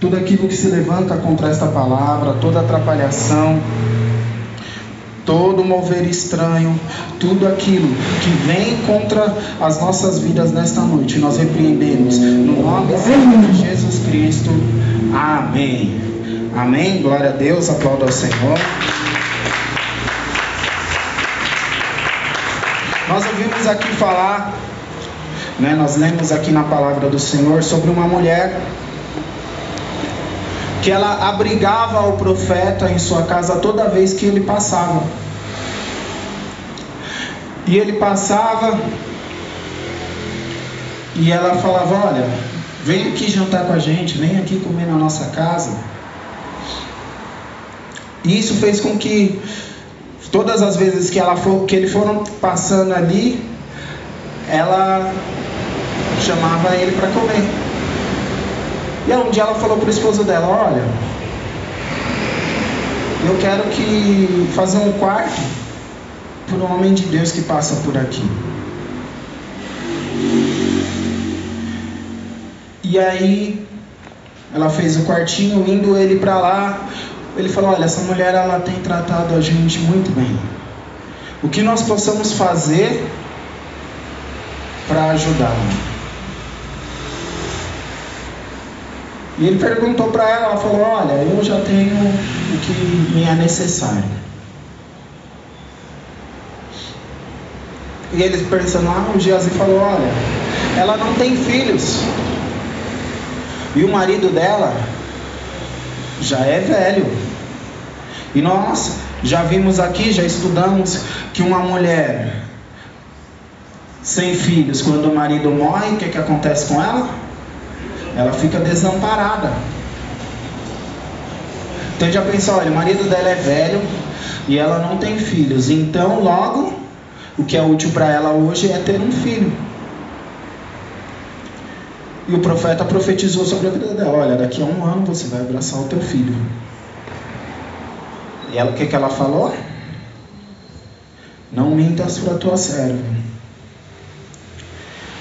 tudo aquilo que se levanta contra esta palavra, toda atrapalhação, todo mover estranho, tudo aquilo que vem contra as nossas vidas nesta noite, nós repreendemos no nome de Jesus Cristo. Amém. Amém. Glória a Deus. Aplauda ao Senhor. Nós ouvimos aqui falar, né, nós lemos aqui na palavra do Senhor sobre uma mulher que ela abrigava o profeta em sua casa toda vez que ele passava. E ele passava e ela falava: Olha, vem aqui jantar com a gente, vem aqui comer na nossa casa. E isso fez com que todas as vezes que, ela for, que eles foram passando ali, ela chamava ele para comer. E um dia ela falou para o esposo dela: Olha, eu quero que fazer um quarto para um homem de Deus que passa por aqui. E aí ela fez o quartinho, indo ele para lá, ele falou: Olha, essa mulher ela tem tratado a gente muito bem. O que nós possamos fazer para ajudá-la? E ele perguntou para ela, ela falou: Olha, eu já tenho o que me é necessário. E ele pensando, ah, o Geazi falou: Olha, ela não tem filhos. E o marido dela já é velho. E nós já vimos aqui, já estudamos que uma mulher sem filhos, quando o marido morre, o que, que acontece com ela? Ela fica desamparada. Então já pensou, olha, o marido dela é velho e ela não tem filhos. Então, logo, o que é útil para ela hoje é ter um filho. E o profeta profetizou sobre a vida dela: olha, daqui a um ano você vai abraçar o teu filho. E ela, o que, que ela falou? Não mintas para tua serva.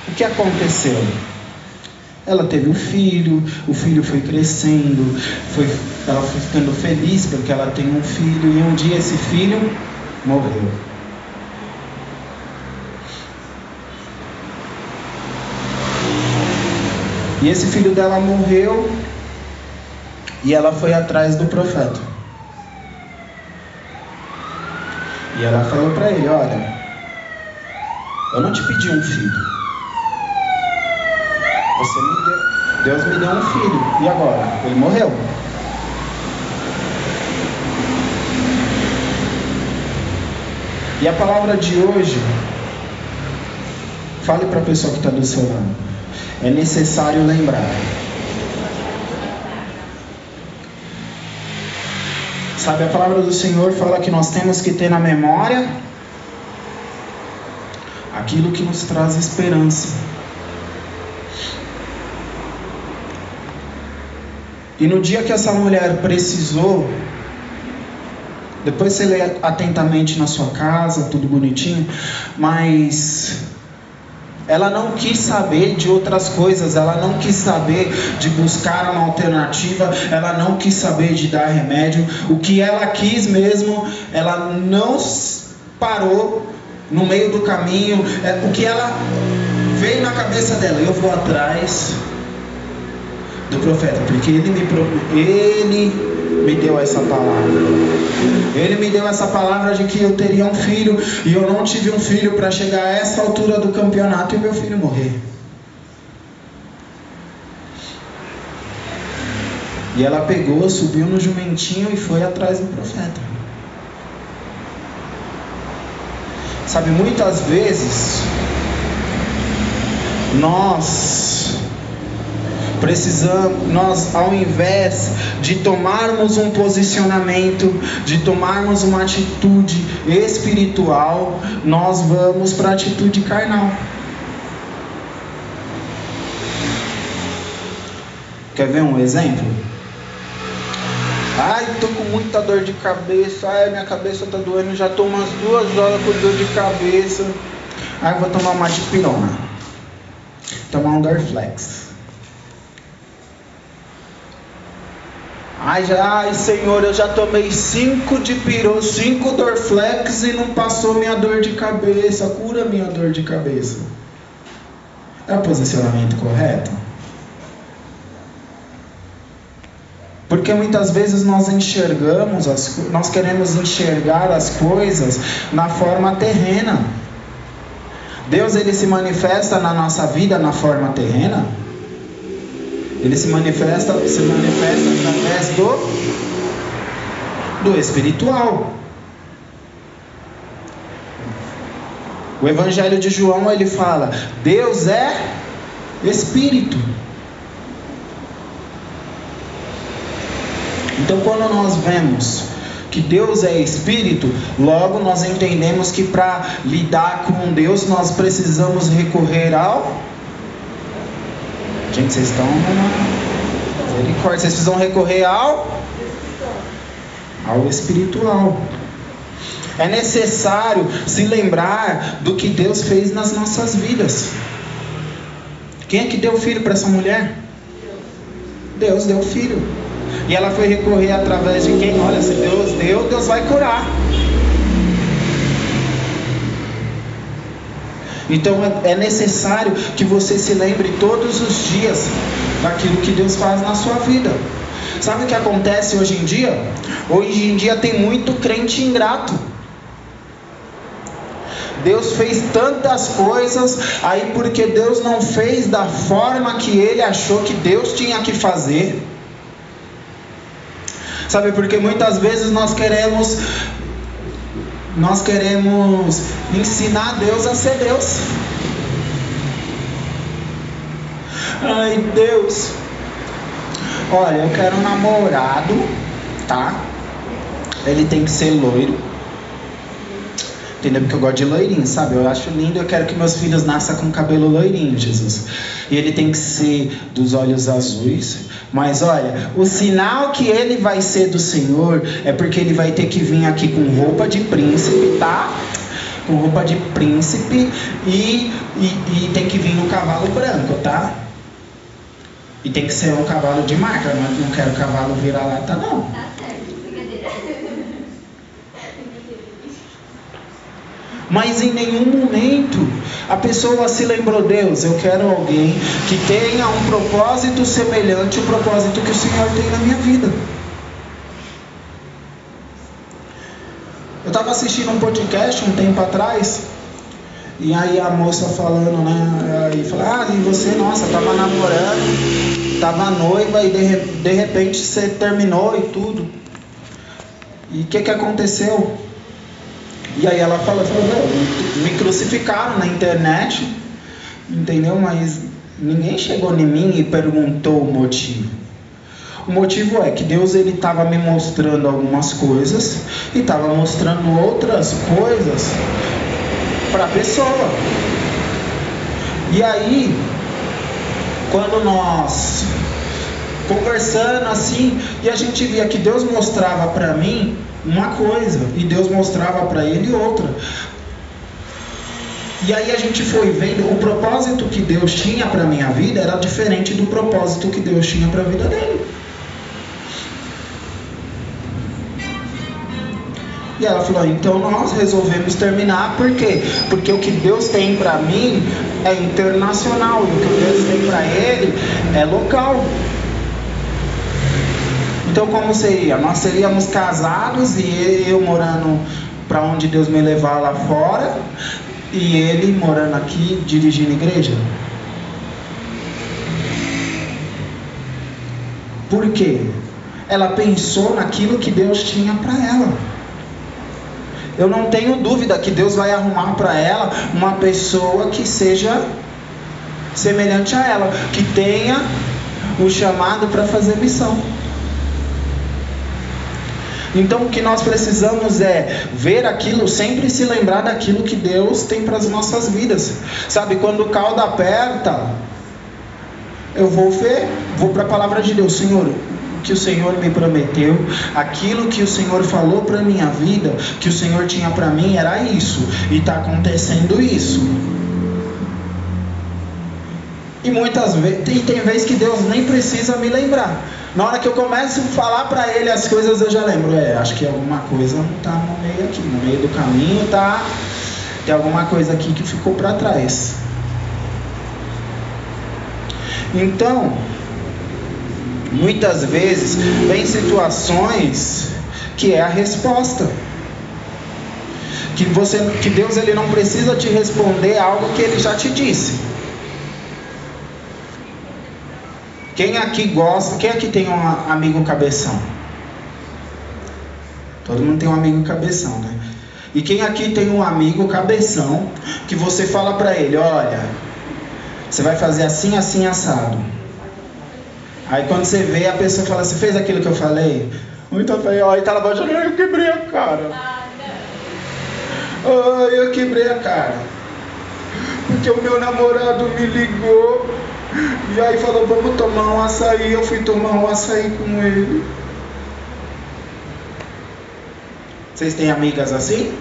O que aconteceu? Ela teve um filho, o filho foi crescendo, foi, ela foi ficando feliz porque ela tem um filho, e um dia esse filho morreu. E esse filho dela morreu e ela foi atrás do profeta. E ela falou para ele: Olha, eu não te pedi um filho. Você me deu, Deus me deu um filho. E agora? Ele morreu. E a palavra de hoje, fale para a pessoa que está do seu lado. É necessário lembrar. Sabe, a palavra do Senhor fala que nós temos que ter na memória aquilo que nos traz esperança. E no dia que essa mulher precisou, depois você lê atentamente na sua casa, tudo bonitinho, mas ela não quis saber de outras coisas, ela não quis saber de buscar uma alternativa, ela não quis saber de dar remédio. O que ela quis mesmo, ela não parou no meio do caminho. É, o que ela veio na cabeça dela, eu vou atrás do profeta, porque ele me, ele me deu essa palavra. Ele me deu essa palavra de que eu teria um filho e eu não tive um filho para chegar a essa altura do campeonato e meu filho morrer. E ela pegou, subiu no jumentinho e foi atrás do profeta. Sabe, muitas vezes nós Precisamos, nós, ao invés de tomarmos um posicionamento, de tomarmos uma atitude espiritual, nós vamos para a atitude carnal. Quer ver um exemplo? Ai, tô com muita dor de cabeça. Ai, minha cabeça tá doendo. Já tô umas duas horas com dor de cabeça. Ai, vou tomar uma dipirona. Tomar um Dorflex. Ai, ai, Senhor, eu já tomei cinco de pirô, cinco Dorflex e não passou minha dor de cabeça. Cura minha dor de cabeça. É o posicionamento correto? Porque muitas vezes nós enxergamos, as, nós queremos enxergar as coisas na forma terrena. Deus ele se manifesta na nossa vida na forma terrena? Ele se manifesta, se manifesta através do, do espiritual. O Evangelho de João ele fala: Deus é espírito. Então, quando nós vemos que Deus é espírito, logo nós entendemos que para lidar com Deus nós precisamos recorrer ao Gente, vocês estão numa misericórdia. Vocês precisam recorrer ao ao espiritual. É necessário se lembrar do que Deus fez nas nossas vidas. Quem é que deu filho para essa mulher? Deus deu filho. E ela foi recorrer através de quem? Olha, se Deus deu, Deus vai curar. Então é necessário que você se lembre todos os dias daquilo que Deus faz na sua vida. Sabe o que acontece hoje em dia? Hoje em dia tem muito crente ingrato. Deus fez tantas coisas, aí porque Deus não fez da forma que ele achou que Deus tinha que fazer. Sabe, porque muitas vezes nós queremos nós queremos ensinar Deus a ser Deus. Ai, Deus. Olha, eu quero um namorado, tá? Ele tem que ser loiro. Entendeu? Porque eu gosto de loirinho, sabe? Eu acho lindo, eu quero que meus filhos nasçam com cabelo loirinho, Jesus. E ele tem que ser dos olhos azuis. Mas olha, o sinal que ele vai ser do Senhor é porque ele vai ter que vir aqui com roupa de príncipe, tá? Com roupa de príncipe e, e, e tem que vir no cavalo branco, tá? E tem que ser um cavalo de marca, mas não quero cavalo vira-lata, não. Tá Mas em nenhum momento a pessoa se lembrou, Deus, eu quero alguém que tenha um propósito semelhante ao propósito que o Senhor tem na minha vida. Eu estava assistindo um podcast um tempo atrás, e aí a moça falando, né? Aí fala, ah, e você, nossa, tava namorando, tava noiva e de, de repente você terminou e tudo. E o que, que aconteceu? E aí ela falou, falou me crucificaram na internet, entendeu? Mas ninguém chegou em mim e perguntou o motivo. O motivo é que Deus ele estava me mostrando algumas coisas e estava mostrando outras coisas para a pessoa. E aí, quando nós conversando assim, e a gente via que Deus mostrava para mim uma coisa e Deus mostrava para ele outra. E aí a gente foi vendo o propósito que Deus tinha para minha vida era diferente do propósito que Deus tinha para a vida dele. E ela falou: então nós resolvemos terminar, por quê? Porque o que Deus tem para mim é internacional e o que Deus tem para ele é local. Então, como seria? Nós seríamos casados e eu morando para onde Deus me levar lá fora e ele morando aqui dirigindo igreja? Por quê? Ela pensou naquilo que Deus tinha para ela. Eu não tenho dúvida que Deus vai arrumar para ela uma pessoa que seja semelhante a ela, que tenha o chamado para fazer missão. Então o que nós precisamos é ver aquilo, sempre se lembrar daquilo que Deus tem para as nossas vidas. Sabe, quando o caldo aperta, eu vou ver, vou para a palavra de Deus, Senhor, que o Senhor me prometeu, aquilo que o Senhor falou para minha vida, que o Senhor tinha para mim era isso, e está acontecendo isso. E muitas vezes, e tem vezes que Deus nem precisa me lembrar. Na hora que eu começo a falar para ele as coisas, eu já lembro, é, acho que alguma coisa não está no meio aqui, no meio do caminho tá tem alguma coisa aqui que ficou para trás. Então, muitas vezes vem situações que é a resposta. Que você que Deus ele não precisa te responder algo que ele já te disse. Quem aqui gosta, quem aqui tem um amigo cabeção? Todo mundo tem um amigo cabeção, né? E quem aqui tem um amigo cabeção que você fala para ele, olha, você vai fazer assim, assim, assado. Aí quando você vê, a pessoa fala, você fez aquilo que eu falei? Muito feio, aí tá lavando, eu quebrei a cara. Ai, eu quebrei a cara. Porque o meu namorado me ligou e aí falou, vamos tomar um açaí. Eu fui tomar um açaí com ele. Vocês têm amigas assim?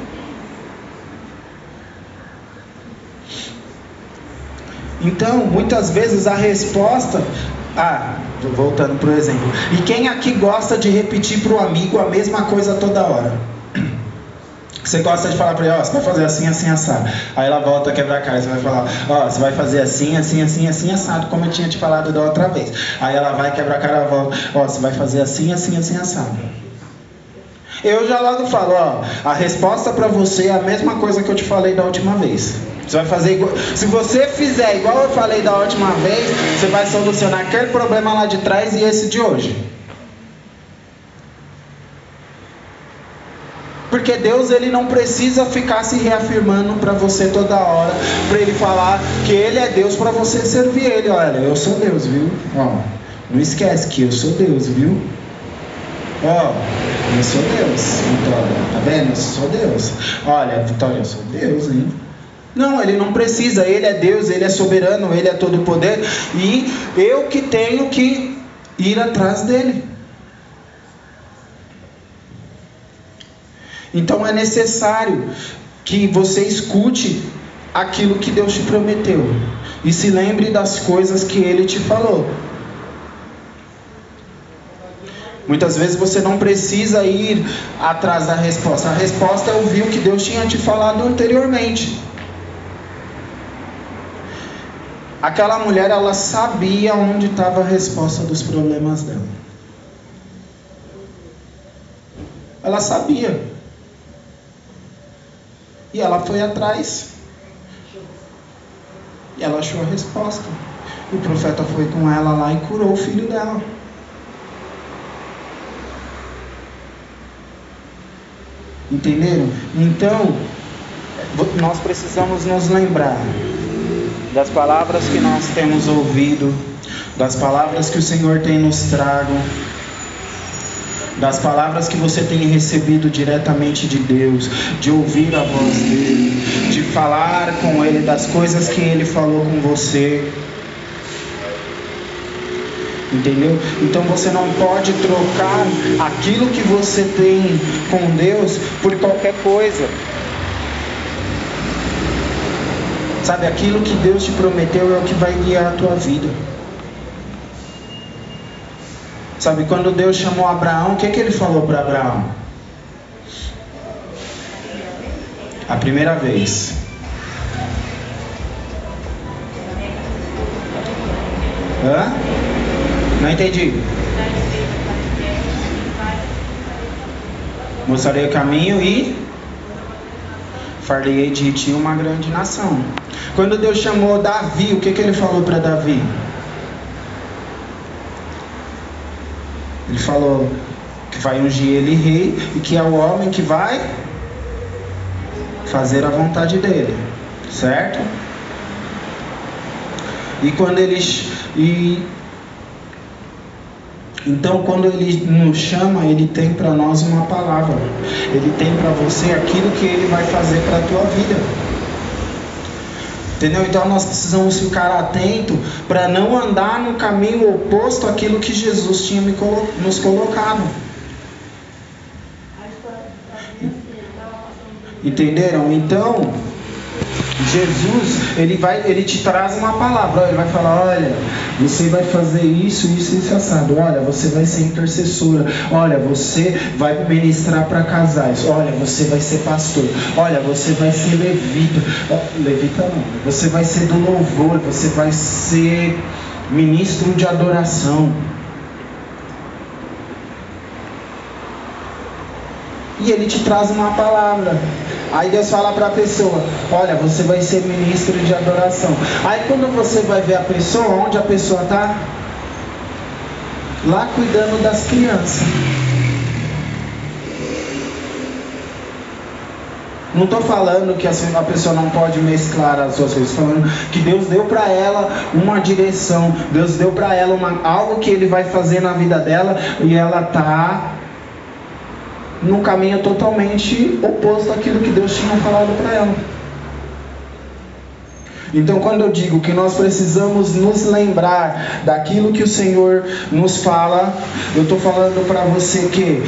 Então, muitas vezes a resposta. Ah, voltando para o exemplo. E quem aqui gosta de repetir para o amigo a mesma coisa toda hora? Você gosta de falar para ele, ó, você vai fazer assim, assim, assado. Aí ela volta a quebrar a cara, você vai falar, ó, você vai fazer assim, assim, assim, assim, assado, como eu tinha te falado da outra vez. Aí ela vai quebrar a cara, ela volta, ó, você vai fazer assim, assim, assim, assado. Eu já logo falo, ó, a resposta para você é a mesma coisa que eu te falei da última vez. Você vai fazer igual. Se você fizer igual eu falei da última vez, você vai solucionar aquele problema lá de trás e esse de hoje. Porque Deus ele não precisa ficar se reafirmando para você toda hora, para ele falar que ele é Deus para você servir ele. Olha, eu sou Deus, viu? Ó, não esquece que eu sou Deus, viu? Ó, eu sou Deus, Vitória. Tá vendo? Eu sou Deus. Olha, Vitória, eu sou Deus, hein? Não, ele não precisa, ele é Deus, ele é soberano, ele é todo poder e eu que tenho que ir atrás dele. Então é necessário que você escute aquilo que Deus te prometeu e se lembre das coisas que ele te falou. Muitas vezes você não precisa ir atrás da resposta. A resposta é ouvir o que Deus tinha te falado anteriormente. Aquela mulher, ela sabia onde estava a resposta dos problemas dela. Ela sabia. E ela foi atrás. E ela achou a resposta. O profeta foi com ela lá e curou o filho dela. Entenderam? Então, nós precisamos nos lembrar das palavras que nós temos ouvido, das palavras que o Senhor tem nos trago, das palavras que você tem recebido diretamente de Deus, de ouvir a voz dele, de falar com ele das coisas que ele falou com você. Entendeu? Então você não pode trocar aquilo que você tem com Deus por qualquer coisa. Sabe, aquilo que Deus te prometeu é o que vai guiar a tua vida. Sabe, quando Deus chamou Abraão, o que, que ele falou para Abraão? A primeira vez. Hã? Não entendi. Mostrarei o caminho e farei de ti uma grande nação. Quando Deus chamou Davi, o que, que ele falou para Davi? Ele falou que vai ungir ele rei e que é o homem que vai fazer a vontade dele, certo? E quando ele e então quando ele nos chama, ele tem para nós uma palavra. Ele tem para você aquilo que ele vai fazer para a tua vida. Entendeu? Então nós precisamos ficar atento para não andar no caminho oposto àquilo que Jesus tinha nos colocado. Entenderam? Então, Jesus, ele vai, ele te traz uma palavra, ele vai falar, olha, você vai fazer isso, isso, isso assado. Olha, você vai ser intercessora. Olha, você vai ministrar para casais. Olha, você vai ser pastor. Olha, você vai ser levita. Levita não. Você vai ser do louvor, você vai ser ministro de adoração. E ele te traz uma palavra. Aí Deus fala para a pessoa: Olha, você vai ser ministro de adoração. Aí quando você vai ver a pessoa, onde a pessoa está? Lá cuidando das crianças. Não estou falando que a pessoa não pode mesclar as suas coisas, falando que Deus deu para ela uma direção, Deus deu para ela uma, algo que Ele vai fazer na vida dela e ela está no caminho totalmente oposto àquilo que Deus tinha falado para ela. Então, quando eu digo que nós precisamos nos lembrar daquilo que o Senhor nos fala, eu estou falando para você que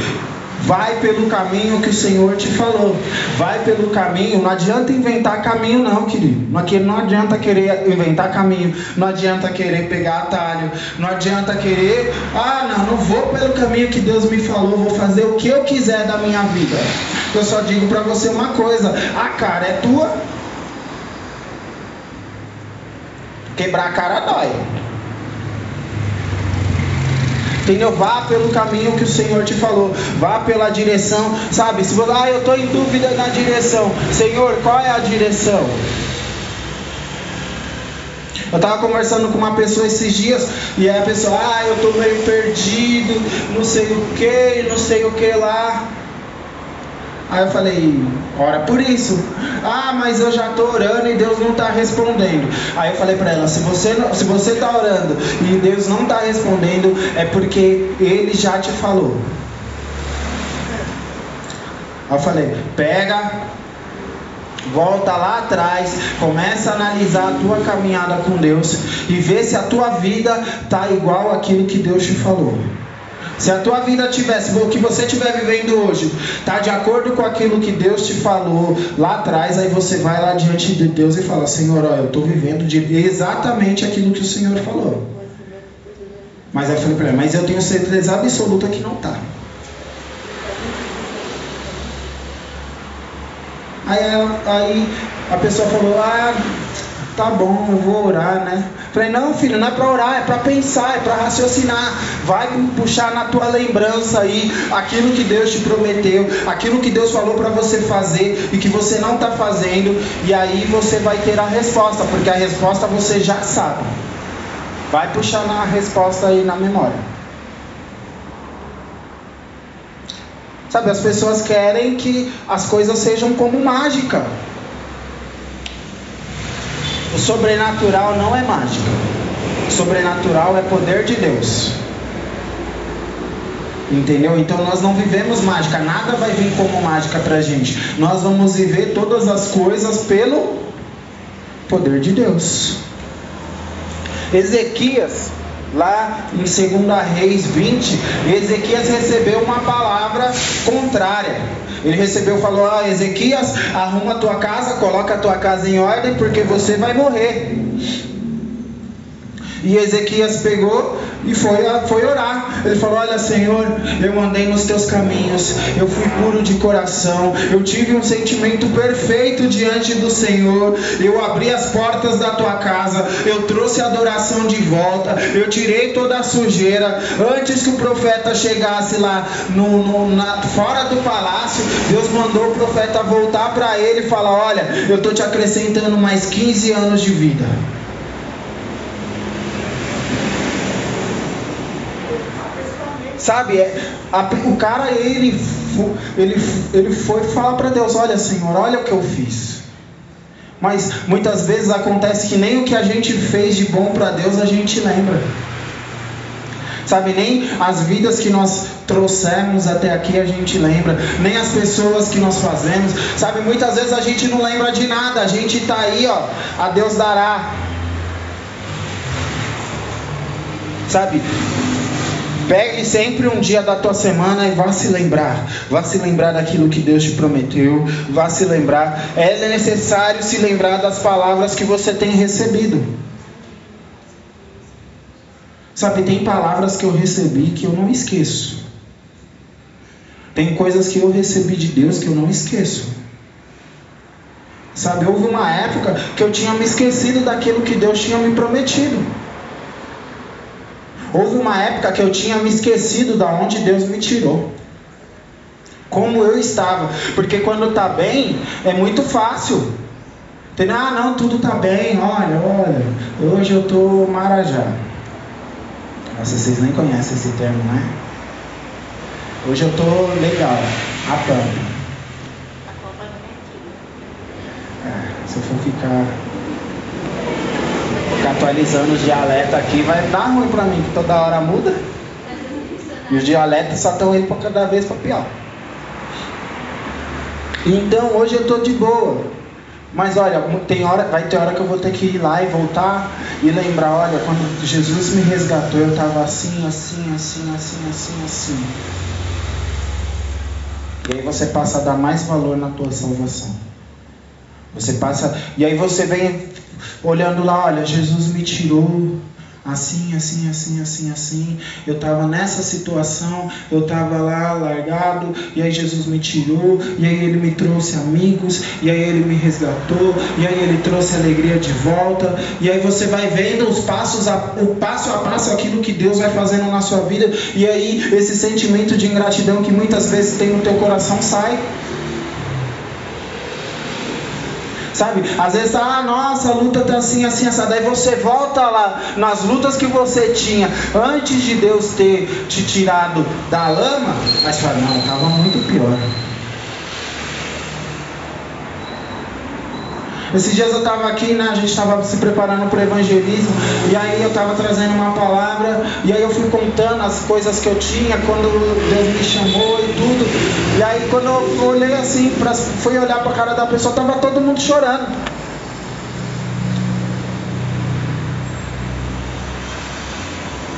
Vai pelo caminho que o Senhor te falou. Vai pelo caminho. Não adianta inventar caminho, não, querido. Não adianta querer inventar caminho. Não adianta querer pegar atalho. Não adianta querer. Ah, não, não vou pelo caminho que Deus me falou. Vou fazer o que eu quiser da minha vida. Eu só digo para você uma coisa: a cara é tua. Quebrar a cara dói. Entendeu? Vá pelo caminho que o Senhor te falou. Vá pela direção, sabe? Se você, ah, eu estou em dúvida na direção. Senhor, qual é a direção? Eu estava conversando com uma pessoa esses dias e aí a pessoa, ah, eu estou meio perdido, não sei o que, não sei o que lá. Aí eu falei, ora por isso. Ah, mas eu já estou orando e Deus não está respondendo. Aí eu falei para ela, se você se você está orando e Deus não está respondendo, é porque Ele já te falou. Aí eu falei, pega, volta lá atrás, começa a analisar a tua caminhada com Deus e vê se a tua vida está igual àquilo que Deus te falou. Se a tua vida tivesse, o que você estiver vivendo hoje, está de acordo com aquilo que Deus te falou lá atrás, aí você vai lá diante de Deus e fala: Senhor, ó, eu estou vivendo de exatamente aquilo que o Senhor falou. Mas eu falei para ele: Mas eu tenho certeza absoluta que não está. Aí, aí a pessoa falou: Ah, tá bom, eu vou orar, né? Falei, não, filho, não é para orar, é para pensar, é para raciocinar. Vai puxar na tua lembrança aí aquilo que Deus te prometeu, aquilo que Deus falou para você fazer e que você não está fazendo, e aí você vai ter a resposta, porque a resposta você já sabe. Vai puxar na resposta aí na memória. Sabe, as pessoas querem que as coisas sejam como mágica. O sobrenatural não é mágica. O sobrenatural é poder de Deus. Entendeu? Então nós não vivemos mágica, nada vai vir como mágica pra gente. Nós vamos viver todas as coisas pelo poder de Deus. Ezequias, lá em 2 Reis 20, Ezequias recebeu uma palavra contrária. Ele recebeu e falou: Ah, Ezequias, arruma a tua casa, coloca a tua casa em ordem, porque você vai morrer. E Ezequias pegou e foi, foi orar. Ele falou: Olha, Senhor, eu andei nos teus caminhos, eu fui puro de coração, eu tive um sentimento perfeito diante do Senhor, eu abri as portas da tua casa, eu trouxe a adoração de volta, eu tirei toda a sujeira. Antes que o profeta chegasse lá no, no na, fora do palácio, Deus mandou o profeta voltar para ele e falar: Olha, eu estou te acrescentando mais 15 anos de vida. Sabe, é, o cara ele, ele, ele foi falar para Deus: Olha, Senhor, olha o que eu fiz. Mas muitas vezes acontece que nem o que a gente fez de bom para Deus a gente lembra. Sabe, nem as vidas que nós trouxemos até aqui a gente lembra, nem as pessoas que nós fazemos. Sabe, muitas vezes a gente não lembra de nada, a gente está aí, ó, a Deus dará. Sabe, Pegue sempre um dia da tua semana e vá se lembrar. Vá se lembrar daquilo que Deus te prometeu. Vá se lembrar. É necessário se lembrar das palavras que você tem recebido. Sabe, tem palavras que eu recebi que eu não esqueço. Tem coisas que eu recebi de Deus que eu não esqueço. Sabe, houve uma época que eu tinha me esquecido daquilo que Deus tinha me prometido. Houve uma época que eu tinha me esquecido da onde Deus me tirou. Como eu estava. Porque quando está bem, é muito fácil. Entendeu? Ah, não, tudo está bem. Olha, olha. Hoje eu estou marajá. Nossa, vocês nem conhecem esse termo, né? Hoje eu estou legal. A pampa. É, se eu for ficar ficar atualizando os dialetos aqui, vai dar ruim para mim, que toda hora muda. E os dialetos só estão indo para cada vez para pior. Então hoje eu estou de boa. Mas olha, tem hora, vai ter hora que eu vou ter que ir lá e voltar e lembrar, olha, quando Jesus me resgatou, eu estava assim, assim, assim, assim, assim, assim. E aí você passa a dar mais valor na tua salvação. Você passa. E aí você vem olhando lá, olha, Jesus me tirou assim, assim, assim, assim, assim. Eu estava nessa situação, eu estava lá largado, e aí Jesus me tirou, e aí ele me trouxe amigos, e aí ele me resgatou, e aí ele trouxe alegria de volta, e aí você vai vendo os passos, a, o passo a passo aquilo que Deus vai fazendo na sua vida, e aí esse sentimento de ingratidão que muitas vezes tem no teu coração sai. Sabe? Às vezes, ah, nossa, a luta tá assim, assim, assada. Aí você volta lá nas lutas que você tinha antes de Deus ter te tirado da lama, mas fala, não, estava muito pior. Esses dias eu estava aqui, né, a gente estava se preparando para o evangelismo, e aí eu estava trazendo uma palavra, e aí eu fui contando as coisas que eu tinha quando Deus me chamou e tudo. E aí quando eu olhei assim, pra, fui olhar para a cara da pessoa, estava todo mundo chorando.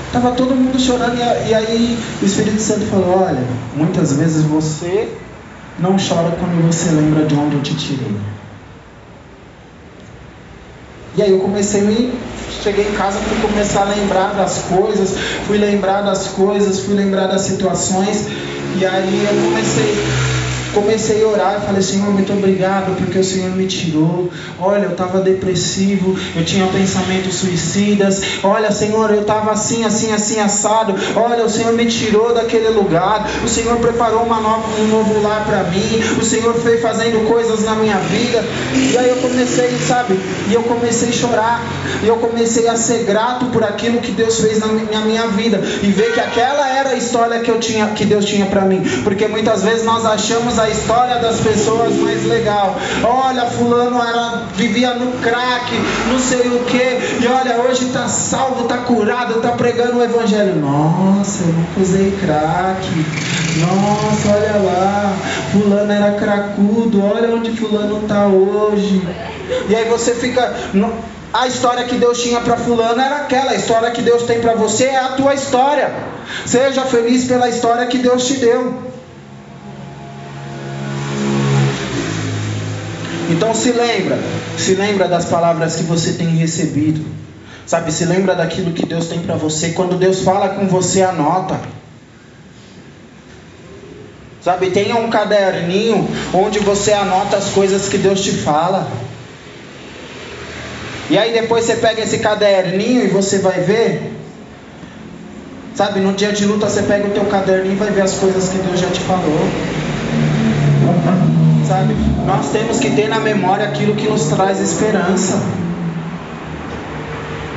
Estava todo mundo chorando, e, e aí o Espírito Santo falou: Olha, muitas vezes você não chora quando você lembra de onde eu te tirei. E aí eu comecei a me. Cheguei em casa, fui começar a lembrar das coisas, fui lembrar das coisas, fui lembrar das situações. E aí eu comecei comecei a orar e falei, Senhor, muito obrigado porque o Senhor me tirou. Olha, eu estava depressivo, eu tinha pensamentos suicidas. Olha, Senhor, eu estava assim, assim, assim, assado. Olha, o Senhor me tirou daquele lugar. O Senhor preparou uma nova, um novo lar para mim. O Senhor foi fazendo coisas na minha vida. E aí eu comecei, sabe? E eu comecei a chorar. E eu comecei a ser grato por aquilo que Deus fez na minha vida. E ver que aquela era a história que, eu tinha, que Deus tinha para mim. Porque muitas vezes nós achamos a história das pessoas mais legal. Olha, fulano era, vivia no crack, não sei o que, e olha, hoje está salvo, está curado, está pregando o evangelho. Nossa, eu nunca usei crack. Nossa, olha lá, fulano era cracudo, olha onde fulano está hoje. E aí você fica. A história que Deus tinha para fulano era aquela, a história que Deus tem para você é a tua história. Seja feliz pela história que Deus te deu. Então se lembra, se lembra das palavras que você tem recebido. Sabe, se lembra daquilo que Deus tem para você. Quando Deus fala com você, anota. Sabe, tenha um caderninho onde você anota as coisas que Deus te fala. E aí depois você pega esse caderninho e você vai ver. Sabe, no dia de luta você pega o teu caderninho e vai ver as coisas que Deus já te falou sabe? Nós temos que ter na memória aquilo que nos traz esperança.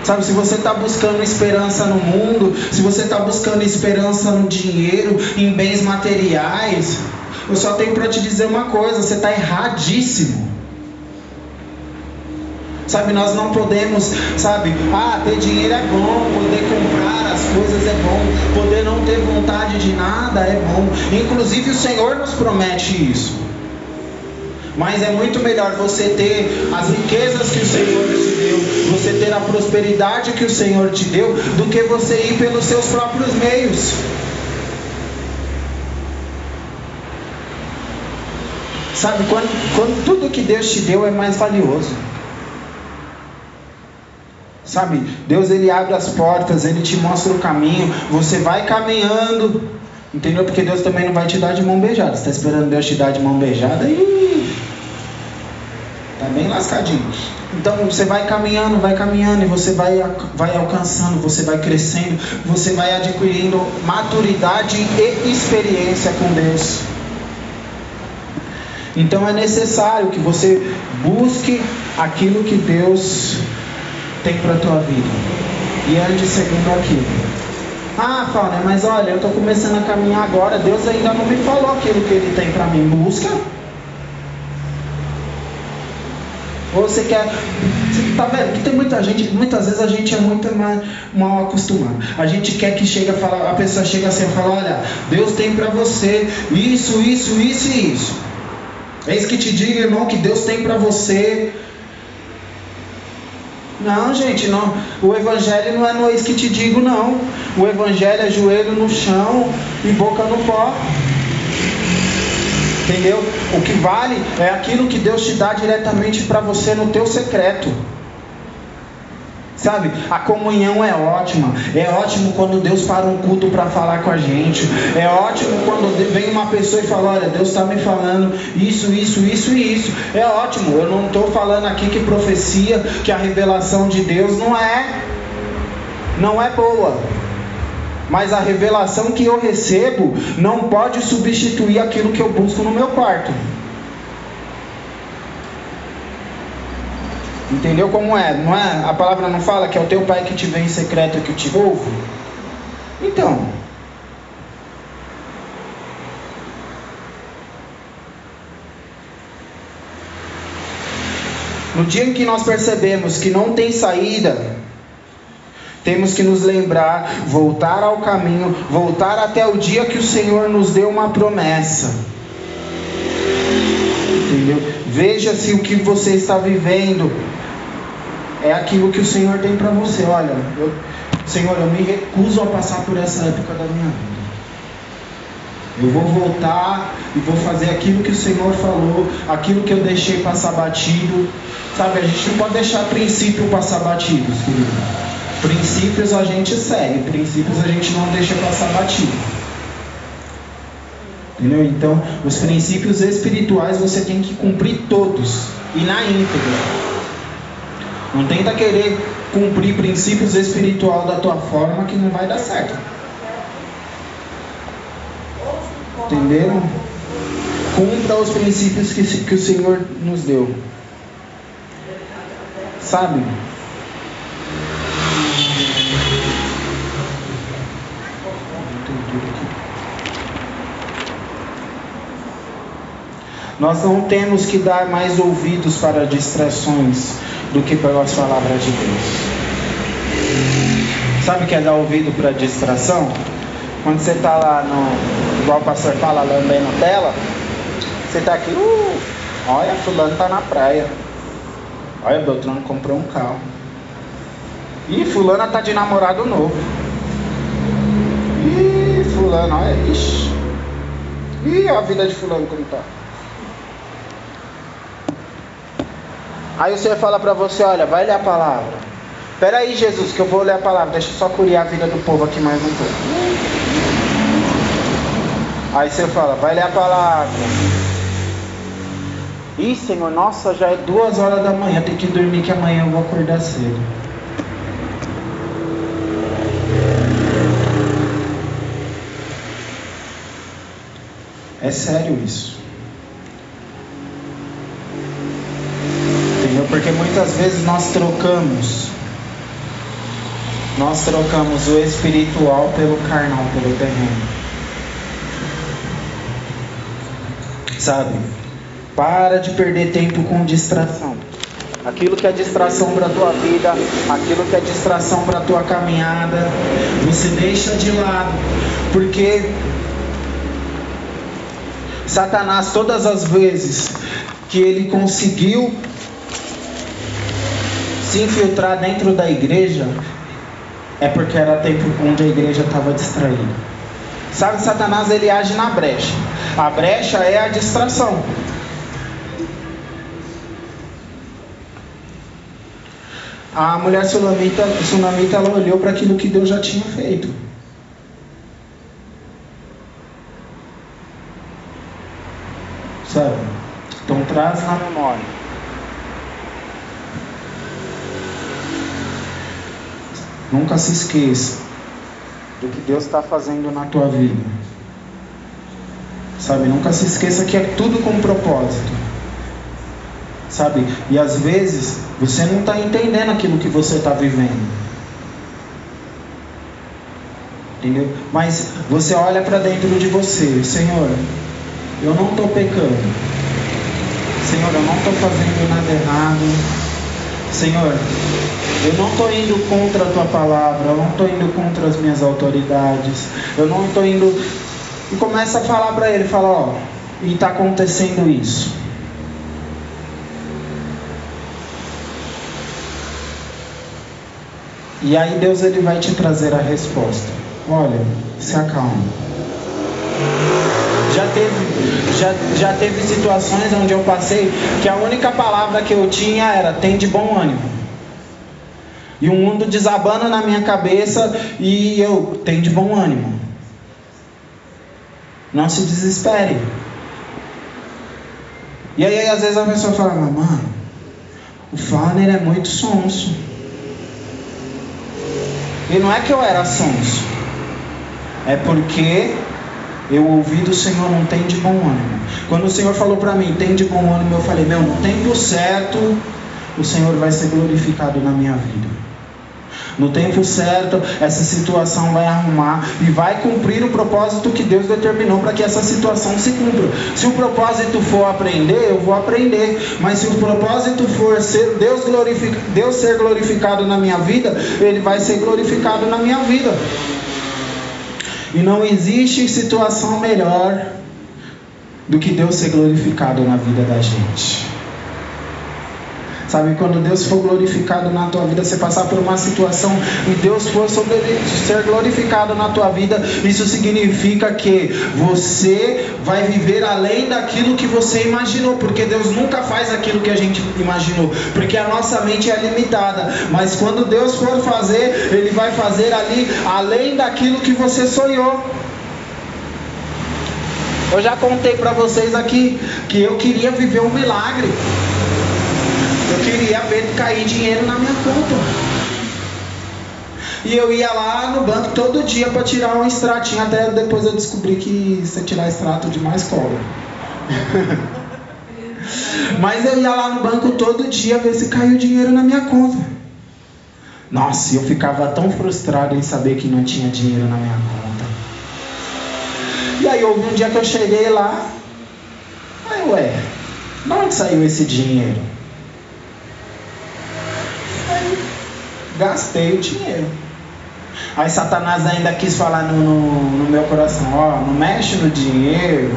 Sabe, se você está buscando esperança no mundo, se você está buscando esperança no dinheiro, em bens materiais, eu só tenho para te dizer uma coisa: você está erradíssimo. Sabe, nós não podemos, sabe, ah, ter dinheiro é bom, poder comprar as coisas é bom, poder não ter vontade de nada é bom. Inclusive o Senhor nos promete isso. Mas é muito melhor você ter as riquezas que o Senhor te deu, você ter a prosperidade que o Senhor te deu do que você ir pelos seus próprios meios. Sabe, quando, quando tudo que Deus te deu é mais valioso. Sabe, Deus ele abre as portas, ele te mostra o caminho, você vai caminhando, entendeu? Porque Deus também não vai te dar de mão beijada. Você está esperando Deus te dar de mão beijada e tá bem lascadinho. Então você vai caminhando, vai caminhando e você vai, vai alcançando, você vai crescendo, você vai adquirindo maturidade e experiência com Deus. Então é necessário que você busque aquilo que Deus tem para a tua vida. E ande segundo aquilo. Ah, Fábio, mas olha, eu estou começando a caminhar agora, Deus ainda não me falou aquilo que Ele tem para mim. Busca. Você quer. Tá vendo? Que tem muita gente, muitas vezes a gente é muito mal, mal acostumado. A gente quer que chega a falar, a pessoa chega assim e fala, olha, Deus tem para você isso, isso, isso e isso. Eis que te digo, irmão, que Deus tem para você não, gente, não. O evangelho não é no eis que te digo, não. O evangelho é joelho no chão e boca no pó. Entendeu? O que vale é aquilo que Deus te dá diretamente para você no teu secreto. Sabe, a comunhão é ótima. É ótimo quando Deus para um culto para falar com a gente. É ótimo quando vem uma pessoa e fala: Olha, Deus está me falando isso, isso, isso e isso. É ótimo. Eu não estou falando aqui que profecia, que a revelação de Deus não é, não é boa. Mas a revelação que eu recebo não pode substituir aquilo que eu busco no meu quarto. Entendeu como é? Não é? A palavra não fala que é o teu pai que te vê em secreto que te ouve? Então, No dia em que nós percebemos que não tem saída, temos que nos lembrar, voltar ao caminho, voltar até o dia que o Senhor nos deu uma promessa. Entendeu? Veja se o que você está vivendo é aquilo que o Senhor tem para você. Olha, eu, Senhor, eu me recuso a passar por essa época da minha vida. Eu vou voltar e vou fazer aquilo que o Senhor falou, aquilo que eu deixei passar batido. Sabe, a gente não pode deixar princípio passar batidos, querido. Princípios a gente segue, princípios a gente não deixa passar batido. Entendeu? Então, os princípios espirituais você tem que cumprir todos e na íntegra. Não tenta querer cumprir princípios espiritual da tua forma que não vai dar certo. Entenderam? Cumpra os princípios que, que o Senhor nos deu. Sabe? Nós não temos que dar mais ouvidos para distrações do que pelas palavras de Deus. Sabe o que é dar ouvido para distração? Quando você está lá no. Igual o pastor fala, lambendo tela, você está aqui, uh, olha, fulano está na praia. Olha, Beltrano comprou um carro. Ih, fulana tá de namorado novo. Ih, fulano, olha, ixi. Ih, a vida de fulano como tá. Aí o Senhor fala para você, olha, vai ler a palavra. Espera aí, Jesus, que eu vou ler a palavra. Deixa eu só curiar a vida do povo aqui mais um pouco. Aí você fala, vai ler a palavra. Ih, Senhor, nossa, já é duas horas da manhã. Tem que dormir que amanhã eu vou acordar cedo. É sério isso. Porque muitas vezes nós trocamos. Nós trocamos o espiritual pelo carnal, pelo terreno. Sabe? Para de perder tempo com distração. Aquilo que é distração para tua vida, aquilo que é distração para tua caminhada, você deixa de lado, porque Satanás, todas as vezes que ele conseguiu se infiltrar dentro da igreja, é porque era tempo onde a igreja estava distraída. Sabe, Satanás ele age na brecha. A brecha é a distração. A mulher sunamita, sunamita ela olhou para aquilo que Deus já tinha feito. Sabe? Então traz na memória. Nunca se esqueça do que Deus está fazendo na tua vida. Sabe? Nunca se esqueça que é tudo com propósito. Sabe? E às vezes você não está entendendo aquilo que você está vivendo. Entendeu? Mas você olha para dentro de você, Senhor, eu não estou pecando. Senhor, eu não estou fazendo nada errado. Senhor, eu não estou indo contra a tua palavra, eu não estou indo contra as minhas autoridades, eu não estou indo. E começa a falar para ele, fala, ó, e está acontecendo isso. E aí Deus ele vai te trazer a resposta. Olha, se acalma. Teve, já, já teve situações onde eu passei que a única palavra que eu tinha era tem de bom ânimo. E o mundo desabando na minha cabeça e eu tenho de bom ânimo. Não se desespere. E aí às vezes a pessoa fala, mano, o Fauner é muito sonso. E não é que eu era sonso. É porque eu ouvi do Senhor, não tem de bom ânimo. Quando o Senhor falou para mim, tem de bom ânimo, eu falei, meu, no tempo certo, o Senhor vai ser glorificado na minha vida. No tempo certo, essa situação vai arrumar e vai cumprir o propósito que Deus determinou para que essa situação se cumpra. Se o propósito for aprender, eu vou aprender. Mas se o propósito for ser Deus, glorific... Deus ser glorificado na minha vida, Ele vai ser glorificado na minha vida. E não existe situação melhor do que Deus ser glorificado na vida da gente. Sabe, quando Deus for glorificado na tua vida, você passar por uma situação e Deus for sobre ser glorificado na tua vida, isso significa que você vai viver além daquilo que você imaginou, porque Deus nunca faz aquilo que a gente imaginou, porque a nossa mente é limitada, mas quando Deus for fazer, Ele vai fazer ali além daquilo que você sonhou. Eu já contei para vocês aqui que eu queria viver um milagre. Eu queria ver cair dinheiro na minha conta. E eu ia lá no banco todo dia para tirar um extratinho, até depois eu descobri que você tirar extrato demais cobra. Mas eu ia lá no banco todo dia ver se caiu dinheiro na minha conta. Nossa, eu ficava tão frustrado em saber que não tinha dinheiro na minha conta. E aí houve um dia que eu cheguei lá, aí ué, de onde saiu esse dinheiro? Gastei o dinheiro. Aí Satanás ainda quis falar no, no, no meu coração, ó, não mexe no dinheiro,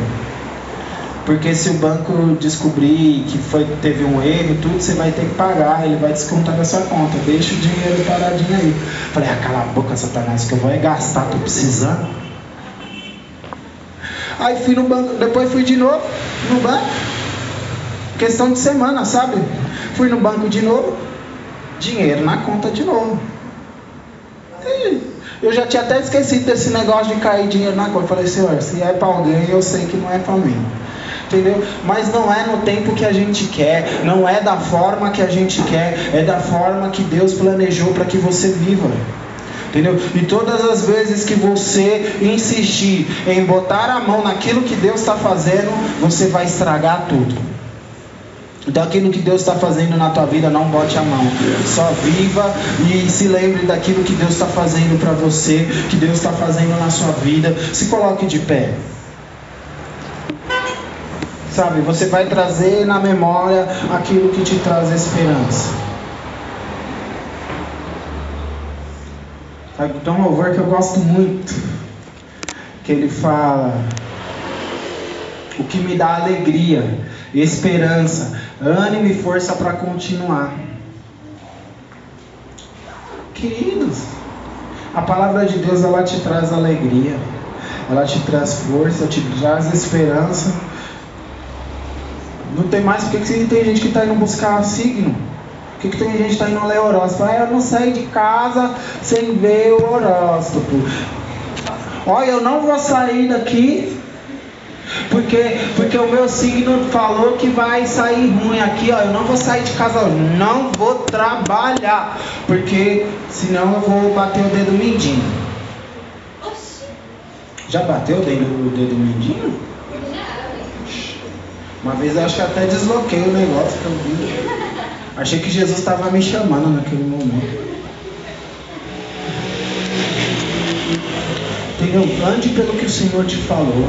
porque se o banco descobrir que foi, teve um erro, tudo você vai ter que pagar, ele vai descontar da sua conta, deixa o dinheiro paradinho aí. Falei, ah, cala a boca, Satanás, que eu vou é gastar, tô precisando. Aí fui no banco, depois fui de novo no banco. Questão de semana, sabe? Fui no banco de novo, dinheiro na conta de novo. Eu já tinha até esquecido desse negócio de cair dinheiro na conta. Eu falei, Senhor, se é para alguém, eu sei que não é para mim. Entendeu? Mas não é no tempo que a gente quer, não é da forma que a gente quer, é da forma que Deus planejou para que você viva. Entendeu? E todas as vezes que você insistir em botar a mão naquilo que Deus está fazendo, você vai estragar tudo. Então aquilo que Deus está fazendo na tua vida, não bote a mão. Só viva e se lembre daquilo que Deus está fazendo para você, que Deus está fazendo na sua vida. Se coloque de pé. Sabe, você vai trazer na memória aquilo que te traz esperança. Sabe, então um louvor que eu gosto muito. Que ele fala: O que me dá alegria, esperança ânimo e força para continuar. Queridos, a palavra de Deus ela te traz alegria, ela te traz força, te traz esperança. Não tem mais porque que tem gente que está indo buscar signo. Por que, que tem gente que está indo ler horóscopo? Ah, eu não saio de casa sem ver o horóscopo. Olha, eu não vou sair daqui porque, porque o meu signo falou que vai sair ruim aqui, ó. Eu não vou sair de casa, não vou trabalhar. Porque senão eu vou bater o dedo mindinho. Já bateu o dedo, o dedo mindinho? Uma vez eu acho que até desloquei o negócio que eu vi. Achei que Jesus estava me chamando naquele momento. Entendeu? Ande pelo que o Senhor te falou.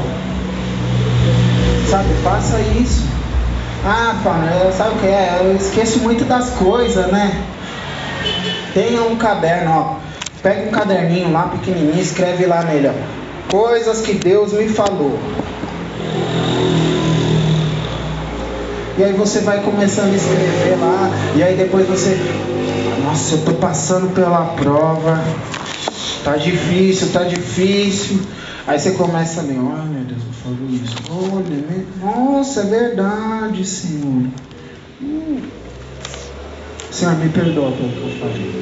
Sabe, faça isso. Ah, pai, sabe o que é? Eu esqueço muito das coisas, né? Tenha um caderno, ó. Pega um caderninho lá pequenininho, escreve lá nele, ó. Coisas que Deus me falou. E aí você vai começando a escrever lá, e aí depois você, nossa, eu tô passando pela prova. Tá difícil, tá difícil. Aí você começa a ler, meu Deus, eu falo isso. Olha, nossa, é verdade, Senhor. Hum. Senhor, me perdoa pelo que eu falei.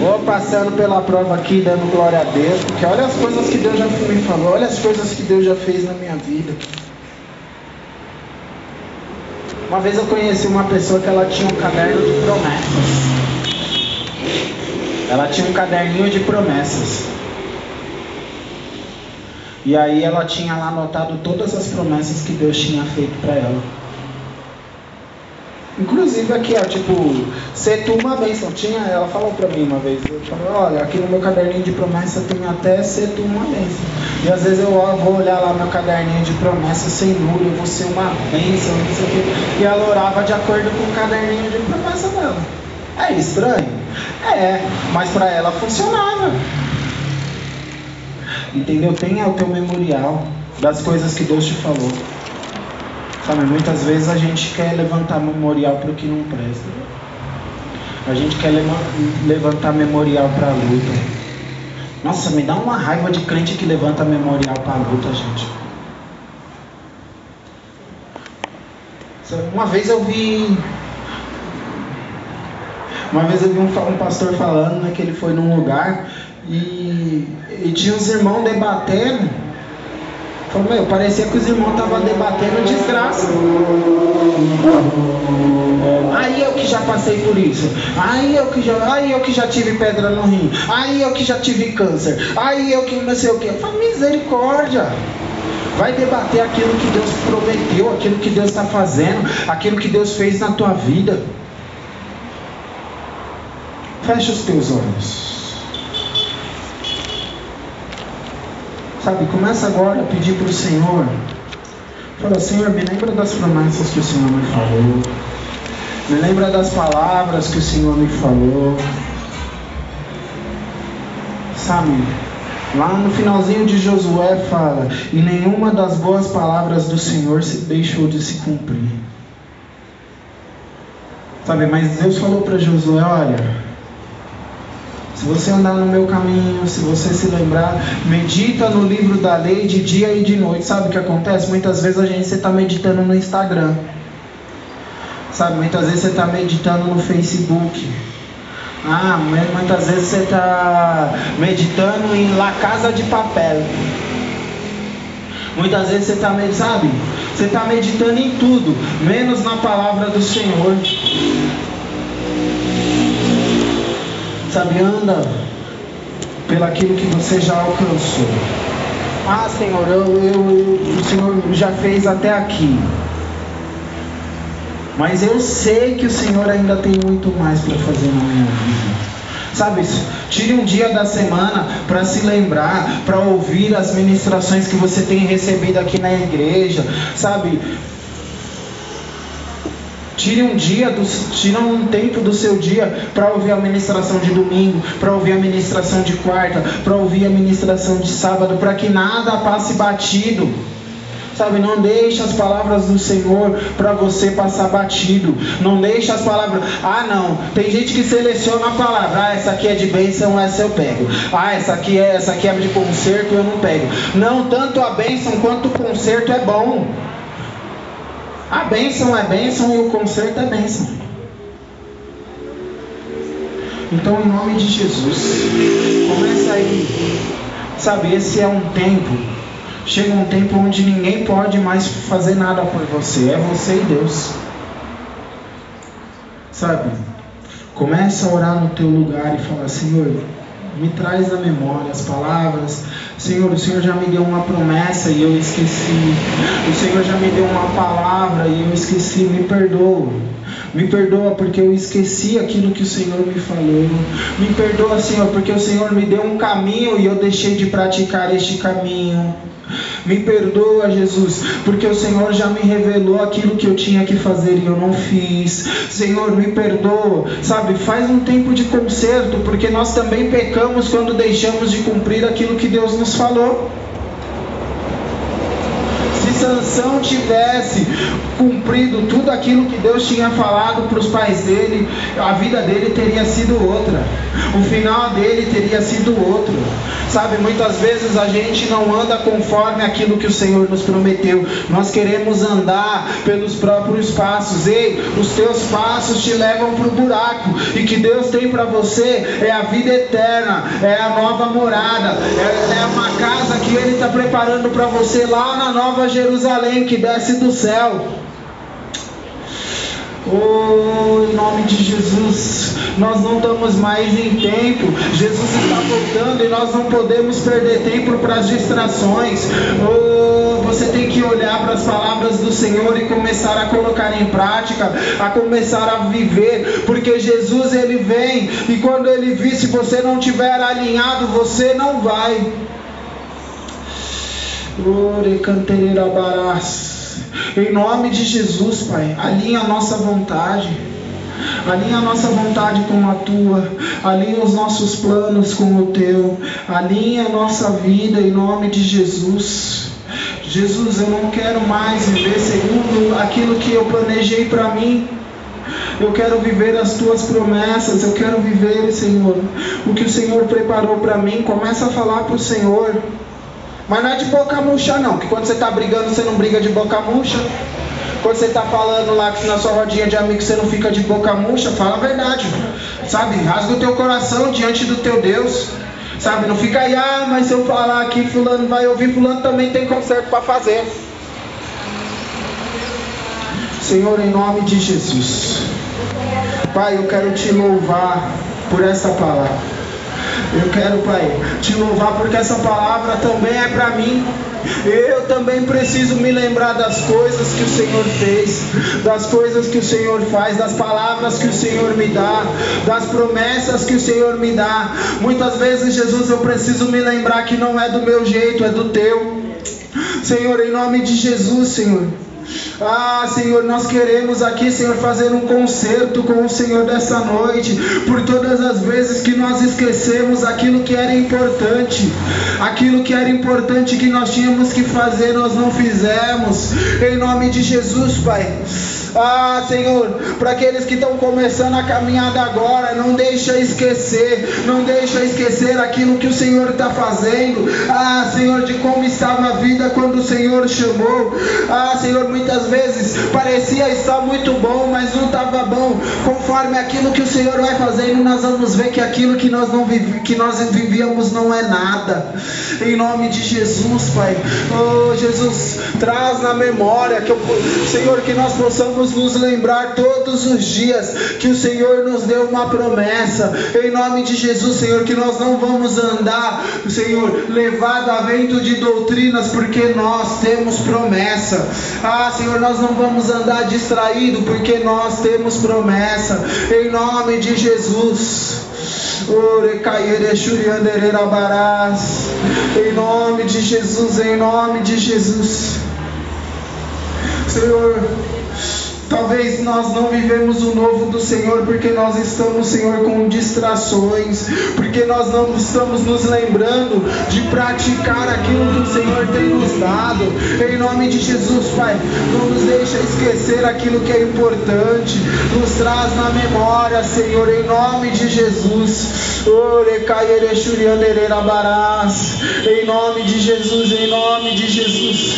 Vou passando pela prova aqui, dando glória a Deus, porque olha as coisas que Deus já me falou, olha as coisas que Deus já fez na minha vida. Uma vez eu conheci uma pessoa que ela tinha um caderno de promessas. Ela tinha um caderninho de promessas. E aí ela tinha lá anotado todas as promessas que Deus tinha feito para ela. Inclusive aqui, ó, tipo, ser tu uma bênção. Tinha, ela falou pra mim uma vez, eu falei, olha, aqui no meu caderninho de promessa tem até ser tu uma bênção. E às vezes eu vou olhar lá meu caderninho de promessa sem nulo, eu vou ser uma bênção, não sei o quê. E ela orava de acordo com o caderninho de promessa dela. É estranho? É, mas para ela funcionava. Entendeu? Tenha o teu memorial das coisas que Deus te falou. Sabe, muitas vezes a gente quer levantar memorial para o que não presta. A gente quer levantar memorial para a luta. Nossa, me dá uma raiva de crente que levanta memorial para a luta, gente. Uma vez eu vi. Uma vez eu vi um, pastor falando né, que ele foi num lugar e, e tinha os irmãos debatendo. Falei, meu, parecia que os irmãos estavam debatendo desgraça. Aí eu que já passei por isso. Aí eu que já, aí eu que já tive pedra no rim. Aí eu que já tive câncer. Aí eu que não sei o que. Falei, misericórdia. Vai debater aquilo que Deus prometeu, aquilo que Deus está fazendo, aquilo que Deus fez na tua vida. Fecha os teus olhos. Sabe, começa agora a pedir para o Senhor. Fala, Senhor, me lembra das promessas que o Senhor me falou. Me lembra das palavras que o Senhor me falou. Sabe, lá no finalzinho de Josué fala: E nenhuma das boas palavras do Senhor se deixou de se cumprir. Sabe, mas Deus falou para Josué: Olha, se você andar no meu caminho, se você se lembrar, medita no livro da lei de dia e de noite. Sabe o que acontece? Muitas vezes a gente está meditando no Instagram. Sabe, muitas vezes você está meditando no Facebook. Ah, muitas vezes você está meditando em La Casa de Papel. Muitas vezes você está meditando, sabe? Você está meditando em tudo, menos na palavra do Senhor. Sabe, anda pelaquilo que você já alcançou. Ah, Senhor, eu, eu, eu, o Senhor já fez até aqui. Mas eu sei que o Senhor ainda tem muito mais para fazer na minha vida. Sabe, tire um dia da semana para se lembrar, para ouvir as ministrações que você tem recebido aqui na igreja. Sabe, Tire um dia, do, um tempo do seu dia para ouvir a ministração de domingo, para ouvir a ministração de quarta, para ouvir a ministração de sábado, para que nada passe batido. Sabe, não deixe as palavras do Senhor para você passar batido. Não deixe as palavras. Ah, não. Tem gente que seleciona a palavra. Ah, essa aqui é de bênção, essa eu pego. Ah, essa aqui é, essa aqui é de conserto, eu não pego. Não, tanto a bênção quanto o conserto é bom. A bênção é bênção e o conserto é bênção. Então, em nome de Jesus, começa aí. Sabe, esse é um tempo. Chega um tempo onde ninguém pode mais fazer nada por você. É você e Deus. Sabe? Começa a orar no teu lugar e falar, Senhor, me traz na memória as palavras. Senhor, o Senhor já me deu uma promessa e eu esqueci. O Senhor já me deu uma palavra e eu esqueci. Me perdoa. Me perdoa porque eu esqueci aquilo que o Senhor me falou. Me perdoa, Senhor, porque o Senhor me deu um caminho e eu deixei de praticar este caminho. Me perdoa, Jesus, porque o Senhor já me revelou aquilo que eu tinha que fazer e eu não fiz. Senhor, me perdoa. Sabe, faz um tempo de conserto, porque nós também pecamos quando deixamos de cumprir aquilo que Deus nos falou. Sansão tivesse cumprido tudo aquilo que Deus tinha falado para os pais dele, a vida dele teria sido outra. O final dele teria sido outro. Sabe, muitas vezes a gente não anda conforme aquilo que o Senhor nos prometeu. Nós queremos andar pelos próprios passos. Ei, os teus passos te levam para o buraco. E que Deus tem para você é a vida eterna, é a nova morada, é, é uma casa que Ele está preparando para você lá na Nova Jerusalém. Jerusalém que desce do céu. Oh, em nome de Jesus, nós não estamos mais em tempo. Jesus está voltando e nós não podemos perder tempo para as distrações. Oh, você tem que olhar para as palavras do Senhor e começar a colocar em prática, a começar a viver, porque Jesus ele vem e quando ele vir, se você não tiver alinhado, você não vai. Em nome de Jesus, Pai, alinha a nossa vontade. Alinha a nossa vontade com a tua, alinha os nossos planos com o teu, alinha a nossa vida em nome de Jesus. Jesus, eu não quero mais viver segundo aquilo que eu planejei para mim. Eu quero viver as tuas promessas, eu quero viver, Senhor, o que o Senhor preparou para mim. Começa a falar para o Senhor. Mas não é de boca murcha não, que quando você está brigando, você não briga de boca murcha. Quando você está falando lá que na sua rodinha de amigos você não fica de boca murcha, fala a verdade. Sabe? Rasga o teu coração diante do teu Deus. Sabe? Não fica aí, ah, mas se eu falar aqui, fulano vai ouvir, fulano também tem conserto para fazer. Senhor, em nome de Jesus. Pai, eu quero te louvar por essa palavra. Eu quero, Pai, te louvar porque essa palavra também é para mim. Eu também preciso me lembrar das coisas que o Senhor fez, das coisas que o Senhor faz, das palavras que o Senhor me dá, das promessas que o Senhor me dá. Muitas vezes, Jesus, eu preciso me lembrar que não é do meu jeito, é do teu. Senhor, em nome de Jesus, Senhor. Ah, Senhor, nós queremos aqui, Senhor, fazer um concerto com o Senhor dessa noite, por todas as vezes que nós esquecemos aquilo que era importante, aquilo que era importante que nós tínhamos que fazer, nós não fizemos, em nome de Jesus, Pai. Ah, Senhor, para aqueles que estão começando a caminhada agora, não deixa esquecer, não deixa esquecer aquilo que o Senhor está fazendo. Ah, Senhor, de como estava a vida quando o Senhor chamou. Ah, Senhor, muitas vezes parecia estar muito bom, mas não estava bom. Conforme aquilo que o Senhor vai fazendo, nós vamos ver que aquilo que nós não vivi, que nós vivíamos não é nada. Em nome de Jesus, Pai. Oh, Jesus, traz na memória que eu, Senhor, que nós possamos devemos nos lembrar todos os dias que o Senhor nos deu uma promessa. Em nome de Jesus, Senhor, que nós não vamos andar, Senhor, levado a vento de doutrinas, porque nós temos promessa. Ah, Senhor, nós não vamos andar distraído, porque nós temos promessa. Em nome de Jesus. Em nome de Jesus, em nome de Jesus. Senhor, Talvez nós não vivemos o novo do Senhor porque nós estamos, Senhor, com distrações, porque nós não estamos nos lembrando de praticar aquilo que o Senhor tem nos dado. Em nome de Jesus, Pai, não nos deixa esquecer aquilo que é importante, nos traz na memória, Senhor, em nome de Jesus. Em nome de Jesus, em nome de Jesus.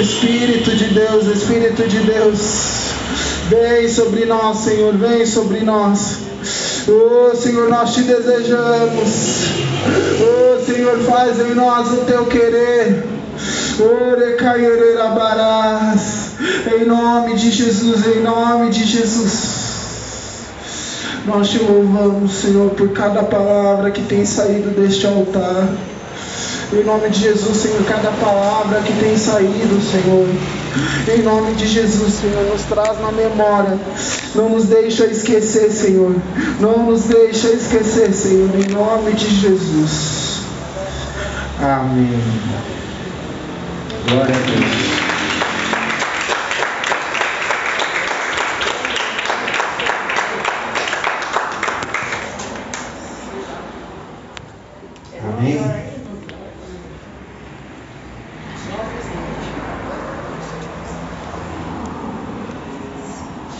Espírito de Deus, Espírito de Deus. Vem sobre nós, Senhor, vem sobre nós. Oh, Senhor, nós te desejamos. Oh, Senhor, faz em nós o teu querer. Em nome de Jesus, em nome de Jesus. Nós te louvamos, Senhor, por cada palavra que tem saído deste altar. Em nome de Jesus, Senhor, cada palavra que tem saído, Senhor. Em nome de Jesus, Senhor, nos traz na memória. Não nos deixa esquecer, Senhor. Não nos deixa esquecer, Senhor. Em nome de Jesus. Amém. Glória a Deus.